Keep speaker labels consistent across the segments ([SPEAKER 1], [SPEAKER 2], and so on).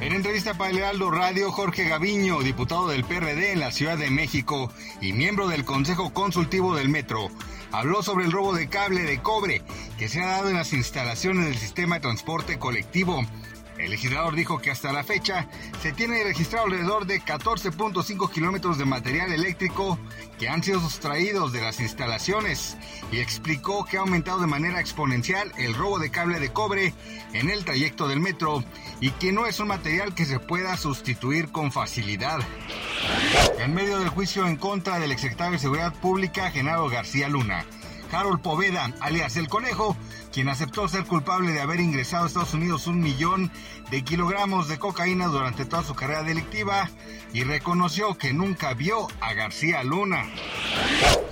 [SPEAKER 1] En entrevista para el Radio, Jorge Gaviño, diputado del PRD en la Ciudad de México y miembro del Consejo Consultivo del Metro, habló sobre el robo de cable de cobre que se ha dado en las instalaciones del sistema de transporte colectivo. El legislador dijo que hasta la fecha se tiene registrado alrededor de 14.5 kilómetros de material eléctrico que han sido sustraídos de las instalaciones y explicó que ha aumentado de manera exponencial el robo de cable de cobre en el trayecto del metro y que no es un material que se pueda sustituir con facilidad. En medio del juicio en contra del exsecretario de Seguridad Pública, Genaro García Luna, Harold Poveda, alias El Conejo, quien aceptó ser culpable de haber ingresado a Estados Unidos un millón de kilogramos de cocaína durante toda su carrera delictiva y reconoció que nunca vio a García Luna.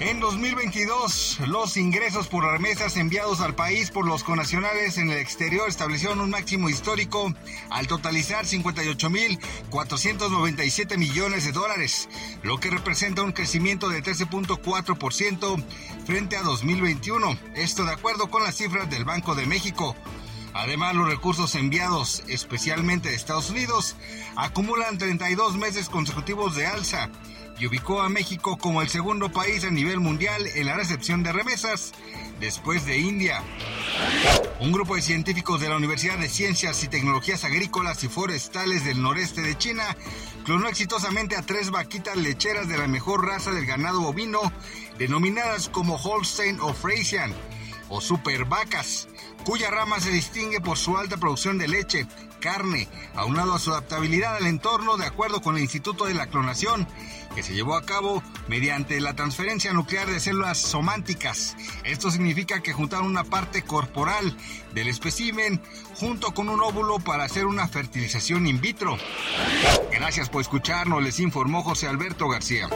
[SPEAKER 1] En 2022, los ingresos por remesas enviados al país por los conacionales en el exterior establecieron un máximo histórico al totalizar 58.497 millones de dólares, lo que representa un crecimiento de 13.4% frente a 2021. Esto de acuerdo con las cifras del Banco de México. Además, los recursos enviados especialmente de Estados Unidos acumulan 32 meses consecutivos de alza y ubicó a México como el segundo país a nivel mundial en la recepción de remesas, después de India. Un grupo de científicos de la Universidad de Ciencias y Tecnologías Agrícolas y Forestales del noreste de China clonó exitosamente a tres vaquitas lecheras de la mejor raza del ganado bovino, denominadas como Holstein o Friesian, o super vacas, cuya rama se distingue por su alta producción de leche, carne, aunado a su adaptabilidad al entorno de acuerdo con el Instituto de la Clonación, que se llevó a cabo mediante la transferencia nuclear de células sománticas. Esto significa que juntaron una parte corporal del espécimen junto con un óvulo para hacer una fertilización in vitro. Gracias por escucharnos, les informó José Alberto García.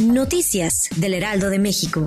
[SPEAKER 2] Noticias del Heraldo de México.